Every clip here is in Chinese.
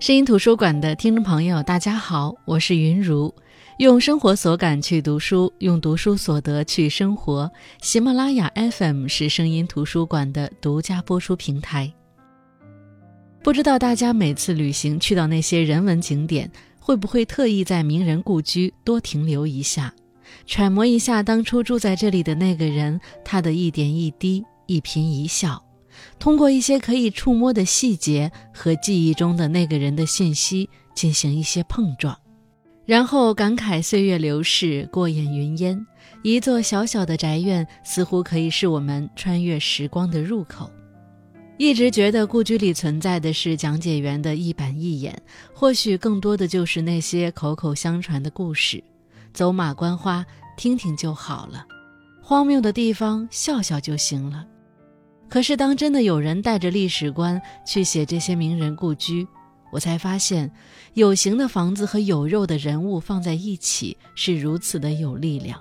声音图书馆的听众朋友，大家好，我是云如。用生活所感去读书，用读书所得去生活。喜马拉雅 FM 是声音图书馆的独家播出平台。不知道大家每次旅行去到那些人文景点，会不会特意在名人故居多停留一下，揣摩一下当初住在这里的那个人，他的一点一滴、一颦一笑，通过一些可以触摸的细节和记忆中的那个人的信息进行一些碰撞，然后感慨岁月流逝，过眼云烟。一座小小的宅院，似乎可以是我们穿越时光的入口。一直觉得故居里存在的是讲解员的一板一眼，或许更多的就是那些口口相传的故事，走马观花，听听就好了。荒谬的地方，笑笑就行了。可是当真的有人带着历史观去写这些名人故居，我才发现，有形的房子和有肉的人物放在一起是如此的有力量。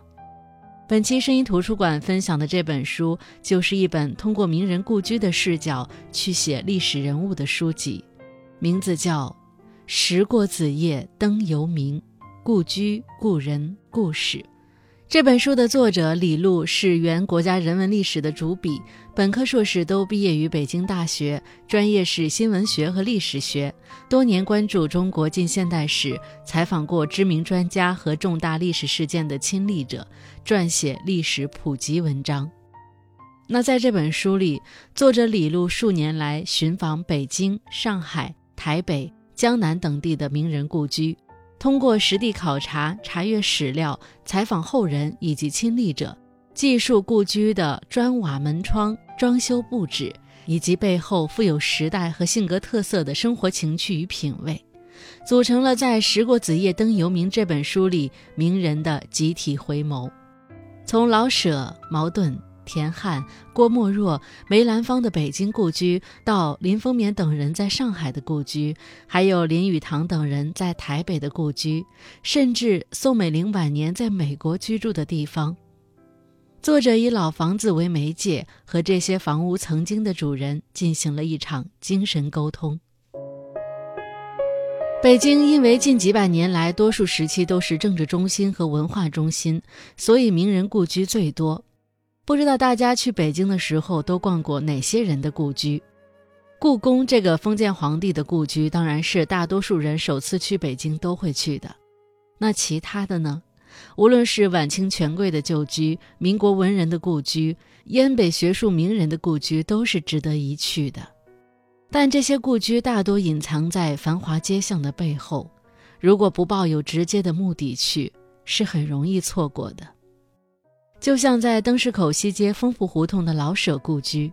本期声音图书馆分享的这本书，就是一本通过名人故居的视角去写历史人物的书籍，名字叫《时过子夜灯犹明：故居故人故事》。这本书的作者李路是原国家人文历史的主笔，本科、硕士都毕业于北京大学，专业是新闻学和历史学，多年关注中国近现代史，采访过知名专家和重大历史事件的亲历者，撰写历史普及文章。那在这本书里，作者李路数年来寻访北京、上海、台北、江南等地的名人故居。通过实地考察、查阅史料、采访后人以及亲历者，记述故居的砖瓦门窗、装修布置，以及背后富有时代和性格特色的生活情趣与品味，组成了在《时过子夜灯犹明》这本书里名人的集体回眸。从老舍、茅盾。田汉、郭沫若、梅兰芳的北京故居，到林风眠等人在上海的故居，还有林语堂等人在台北的故居，甚至宋美龄晚年在美国居住的地方，作者以老房子为媒介，和这些房屋曾经的主人进行了一场精神沟通。北京因为近几百年来多数时期都是政治中心和文化中心，所以名人故居最多。不知道大家去北京的时候都逛过哪些人的故居？故宫这个封建皇帝的故居，当然是大多数人首次去北京都会去的。那其他的呢？无论是晚清权贵的旧居、民国文人的故居、燕北学术名人的故居，都是值得一去的。但这些故居大多隐藏在繁华街巷的背后，如果不抱有直接的目的去，是很容易错过的。就像在灯市口西街丰富胡同的老舍故居，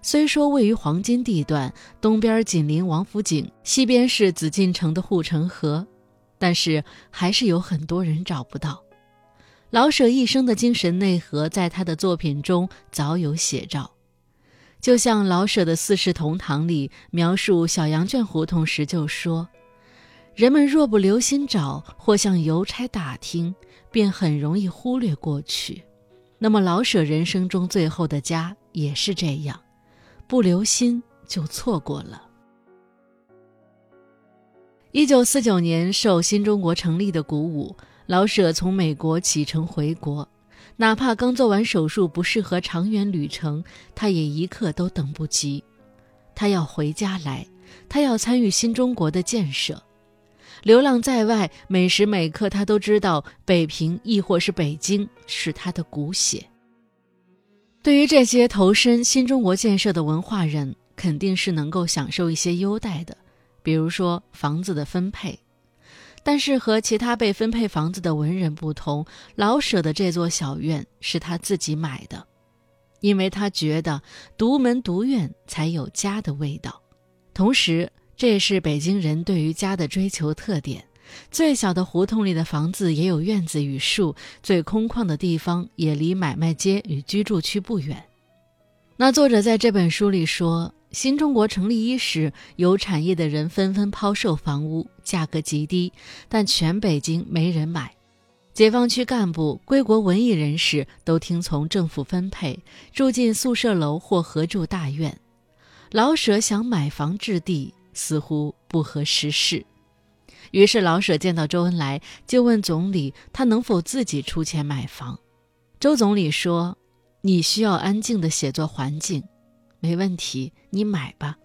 虽说位于黄金地段，东边紧邻王府井，西边是紫禁城的护城河，但是还是有很多人找不到。老舍一生的精神内核，在他的作品中早有写照。就像老舍的《四世同堂》里描述小羊圈胡同时就说：“人们若不留心找，或向邮差打听，便很容易忽略过去。”那么老舍人生中最后的家也是这样，不留心就错过了。一九四九年受新中国成立的鼓舞，老舍从美国启程回国，哪怕刚做完手术不适合长远旅程，他也一刻都等不及。他要回家来，他要参与新中国的建设。流浪在外，每时每刻，他都知道北平亦或是北京是他的骨血。对于这些投身新中国建设的文化人，肯定是能够享受一些优待的，比如说房子的分配。但是和其他被分配房子的文人不同，老舍的这座小院是他自己买的，因为他觉得独门独院才有家的味道，同时。这也是北京人对于家的追求特点。最小的胡同里的房子也有院子与树，最空旷的地方也离买卖街与居住区不远。那作者在这本书里说，新中国成立伊始，有产业的人纷纷抛售房屋，价格极低，但全北京没人买。解放区干部、归国文艺人士都听从政府分配，住进宿舍楼或合住大院。老舍想买房置地。似乎不合时事。于是老舍见到周恩来，就问总理他能否自己出钱买房。周总理说：“你需要安静的写作环境，没问题，你买吧。”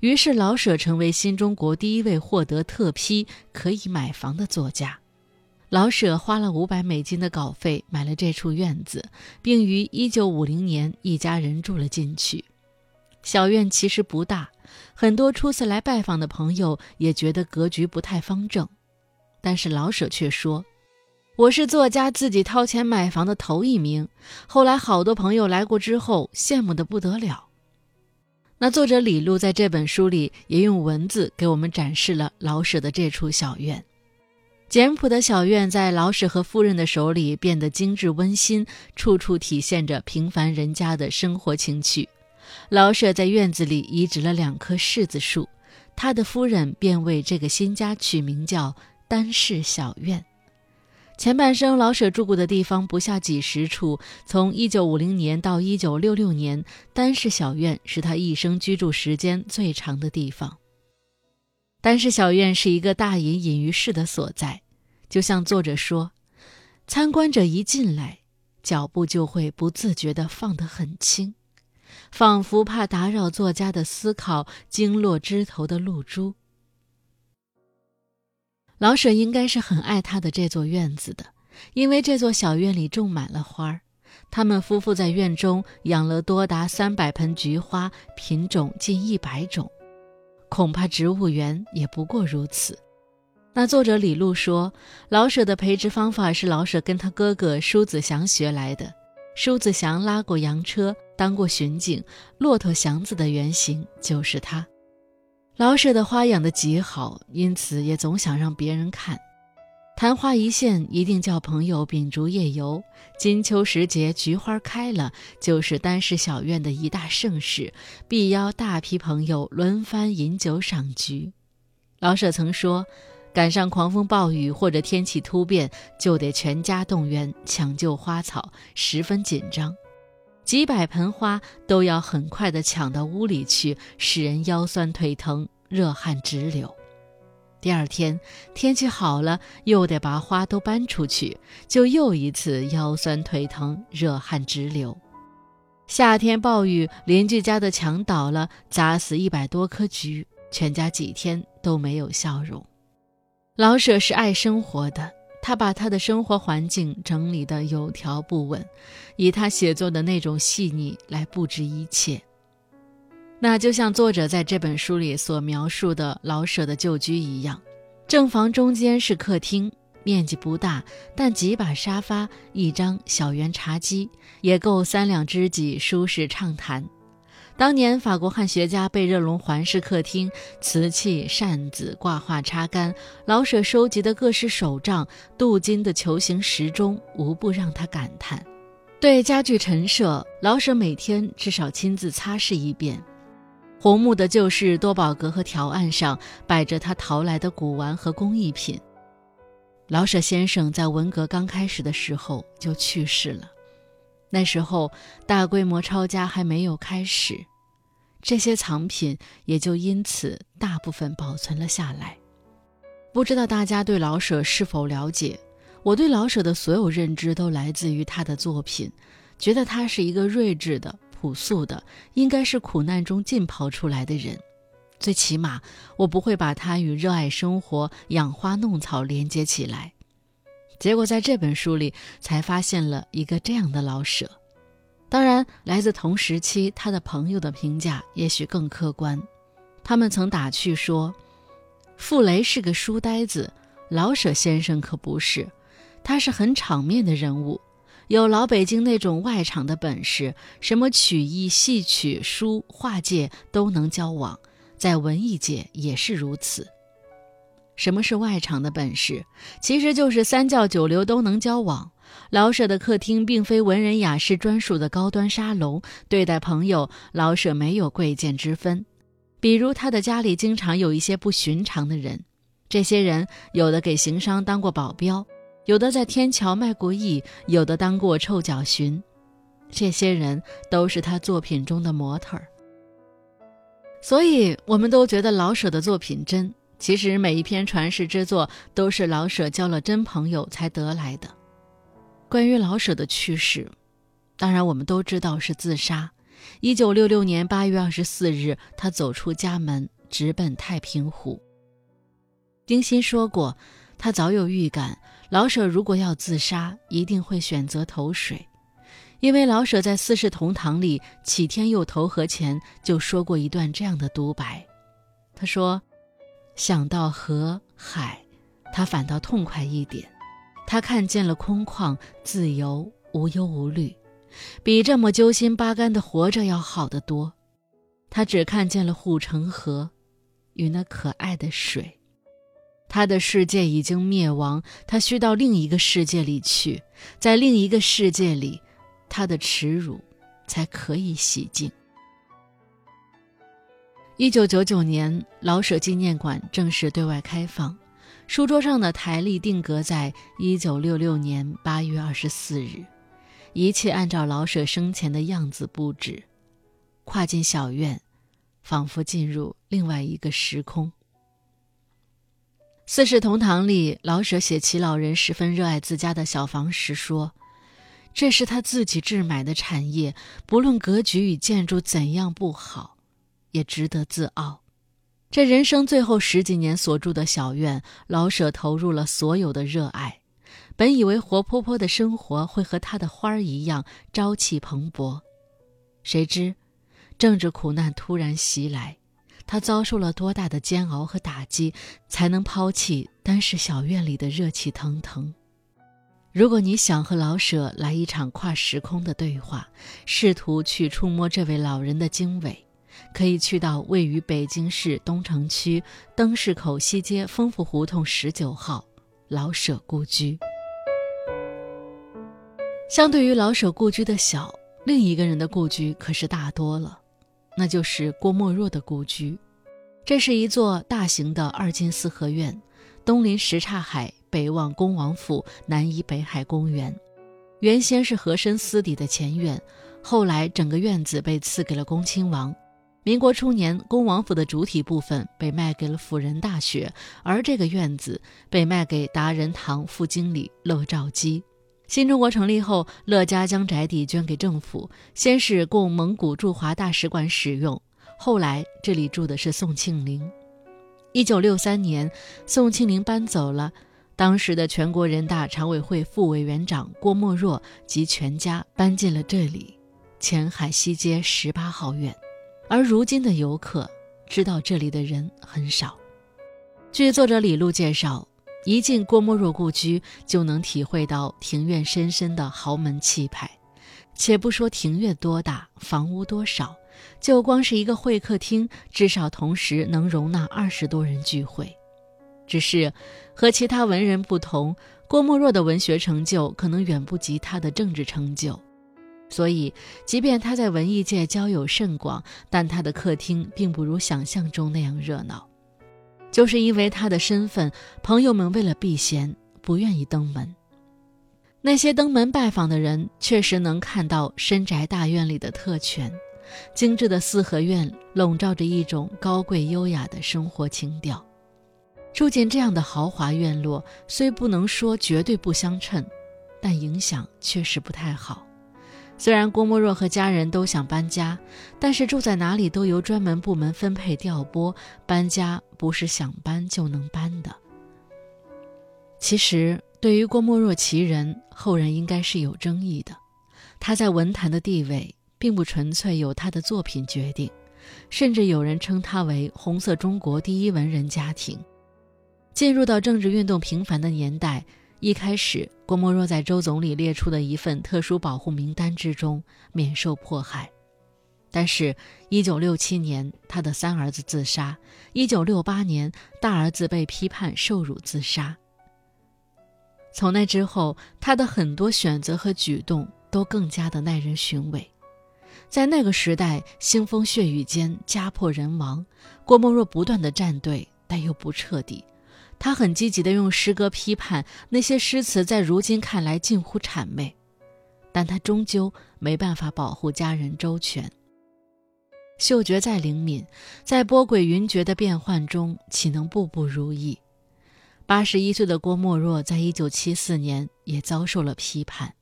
于是老舍成为新中国第一位获得特批可以买房的作家。老舍花了五百美金的稿费买了这处院子，并于一九五零年一家人住了进去。小院其实不大，很多初次来拜访的朋友也觉得格局不太方正，但是老舍却说：“我是作家自己掏钱买房的头一名。”后来好多朋友来过之后，羡慕的不得了。那作者李路在这本书里也用文字给我们展示了老舍的这处小院。简朴的小院在老舍和夫人的手里变得精致温馨，处处体现着平凡人家的生活情趣。老舍在院子里移植了两棵柿子树，他的夫人便为这个新家取名叫丹氏小院。前半生，老舍住过的地方不下几十处。从1950年到1966年，丹氏小院是他一生居住时间最长的地方。丹氏小院是一个大隐隐于市的所在，就像作者说：“参观者一进来，脚步就会不自觉地放得很轻，仿佛怕打扰作家的思考，经落枝头的露珠。”老舍应该是很爱他的这座院子的，因为这座小院里种满了花儿。他们夫妇在院中养了多达三百盆菊花，品种近一百种，恐怕植物园也不过如此。那作者李路说，老舍的培植方法是老舍跟他哥哥舒子祥学来的。舒子祥拉过洋车，当过巡警，骆驼祥子的原型就是他。老舍的花养得极好，因此也总想让别人看。昙花一现，一定叫朋友秉烛夜游。金秋时节，菊花开了，就是丹氏小院的一大盛事，必邀大批朋友轮番饮酒赏菊。老舍曾说，赶上狂风暴雨或者天气突变，就得全家动员抢救花草，十分紧张。几百盆花都要很快地抢到屋里去，使人腰酸腿疼、热汗直流。第二天天气好了，又得把花都搬出去，就又一次腰酸腿疼、热汗直流。夏天暴雨，邻居家的墙倒了，砸死一百多棵菊，全家几天都没有笑容。老舍是爱生活的。他把他的生活环境整理得有条不紊，以他写作的那种细腻来布置一切。那就像作者在这本书里所描述的老舍的旧居一样，正房中间是客厅，面积不大，但几把沙发、一张小圆茶几也够三两知己舒适畅谈。当年法国汉学家贝热龙环视客厅，瓷器、扇子、挂画、插杆，老舍收集的各式手杖、镀金的球形时钟，无不让他感叹。对家具陈设，老舍每天至少亲自擦拭一遍。红木的旧式多宝格和条案上摆着他淘来的古玩和工艺品。老舍先生在文革刚开始的时候就去世了。那时候，大规模抄家还没有开始，这些藏品也就因此大部分保存了下来。不知道大家对老舍是否了解？我对老舍的所有认知都来自于他的作品，觉得他是一个睿智的、朴素的，应该是苦难中浸泡出来的人。最起码，我不会把他与热爱生活、养花弄草连接起来。结果在这本书里才发现了一个这样的老舍，当然，来自同时期他的朋友的评价也许更客观。他们曾打趣说：“傅雷是个书呆子，老舍先生可不是，他是很场面的人物，有老北京那种外场的本事，什么曲艺、戏曲、书画界都能交往，在文艺界也是如此。”什么是外场的本事？其实就是三教九流都能交往。老舍的客厅并非文人雅士专属的高端沙龙，对待朋友，老舍没有贵贱之分。比如他的家里经常有一些不寻常的人，这些人有的给行商当过保镖，有的在天桥卖过艺，有的当过臭脚巡。这些人都是他作品中的模特儿。所以，我们都觉得老舍的作品真。其实，每一篇传世之作都是老舍交了真朋友才得来的。关于老舍的去世，当然我们都知道是自杀。一九六六年八月二十四日，他走出家门，直奔太平湖。丁欣说过，他早有预感，老舍如果要自杀，一定会选择投水。因为老舍在《四世同堂》里启天佑投河前就说过一段这样的独白，他说：“想到河海，他反倒痛快一点。他看见了空旷、自由、无忧无虑，比这么揪心巴肝的活着要好得多。他只看见了护城河与那可爱的水。他的世界已经灭亡，他需到另一个世界里去，在另一个世界里。”他的耻辱才可以洗净。一九九九年，老舍纪念馆正式对外开放，书桌上的台历定格在一九六六年八月二十四日，一切按照老舍生前的样子布置。跨进小院，仿佛进入另外一个时空。《四世同堂》里，老舍写齐老人十分热爱自家的小房时说。这是他自己置买的产业，不论格局与建筑怎样不好，也值得自傲。这人生最后十几年所住的小院，老舍投入了所有的热爱。本以为活泼泼的生活会和他的花儿一样朝气蓬勃，谁知政治苦难突然袭来，他遭受了多大的煎熬和打击，才能抛弃单是小院里的热气腾腾？如果你想和老舍来一场跨时空的对话，试图去触摸这位老人的经纬，可以去到位于北京市东城区灯市口西街丰富胡同十九号老舍故居。相对于老舍故居的小，另一个人的故居可是大多了，那就是郭沫若的故居。这是一座大型的二进四合院，东临什刹海。北望恭王府，南依北海公园。原先是和珅私邸的前院，后来整个院子被赐给了恭亲王。民国初年，恭王府的主体部分被卖给了辅仁大学，而这个院子被卖给达仁堂副经理乐兆基。新中国成立后，乐家将宅邸捐给政府，先是供蒙古驻华大使馆使用，后来这里住的是宋庆龄。一九六三年，宋庆龄搬走了。当时的全国人大常委会副委员长郭沫若及全家搬进了这里，前海西街十八号院。而如今的游客知道这里的人很少。据作者李路介绍，一进郭沫若故居，就能体会到庭院深深的豪门气派。且不说庭院多大，房屋多少，就光是一个会客厅，至少同时能容纳二十多人聚会。只是和其他文人不同，郭沫若的文学成就可能远不及他的政治成就，所以即便他在文艺界交友甚广，但他的客厅并不如想象中那样热闹。就是因为他的身份，朋友们为了避嫌不愿意登门。那些登门拜访的人确实能看到深宅大院里的特权，精致的四合院笼罩着一种高贵优雅的生活情调。住进这样的豪华院落，虽不能说绝对不相称，但影响确实不太好。虽然郭沫若和家人都想搬家，但是住在哪里都由专门部门分配调拨，搬家不是想搬就能搬的。其实，对于郭沫若其人，后人应该是有争议的。他在文坛的地位，并不纯粹由他的作品决定，甚至有人称他为“红色中国第一文人家庭”。进入到政治运动频繁的年代，一开始郭沫若在周总理列出的一份特殊保护名单之中免受迫害，但是1967年他的三儿子自杀，1968年大儿子被批判受辱自杀。从那之后，他的很多选择和举动都更加的耐人寻味。在那个时代，腥风血雨间家破人亡，郭沫若不断的站队，但又不彻底。他很积极地用诗歌批判那些诗词，在如今看来近乎谄媚，但他终究没办法保护家人周全。嗅觉再灵敏，在波诡云谲的变幻中，岂能步步如意？八十一岁的郭沫若，在一九七四年也遭受了批判。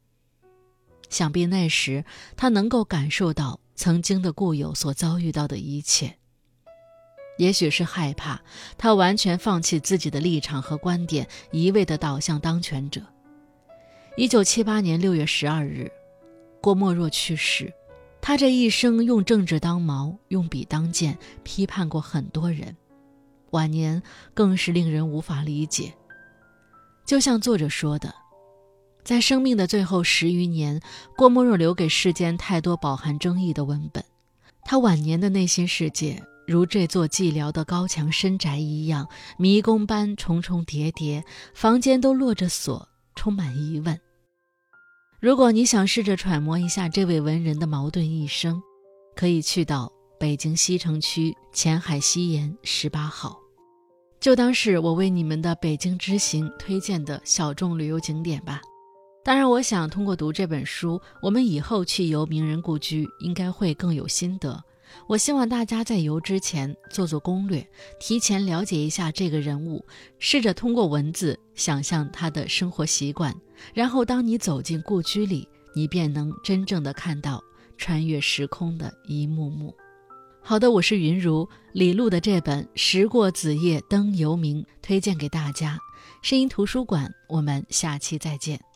想必那时他能够感受到曾经的故友所遭遇到的一切。也许是害怕，他完全放弃自己的立场和观点，一味地倒向当权者。一九七八年六月十二日，郭沫若去世。他这一生用政治当矛，用笔当剑，批判过很多人。晚年更是令人无法理解。就像作者说的，在生命的最后十余年，郭沫若留给世间太多饱含争议的文本。他晚年的内心世界，如这座寂寥的高墙深宅一样，迷宫般重重叠叠，房间都落着锁，充满疑问。如果你想试着揣摩一下这位文人的矛盾一生，可以去到北京西城区前海西沿十八号。就当是我为你们的北京之行推荐的小众旅游景点吧。当然，我想通过读这本书，我们以后去游名人故居应该会更有心得。我希望大家在游之前做做攻略，提前了解一下这个人物，试着通过文字想象他的生活习惯，然后当你走进故居里，你便能真正的看到穿越时空的一幕幕。好的，我是云如李璐的这本《时过子夜灯犹明》推荐给大家。声音图书馆，我们下期再见。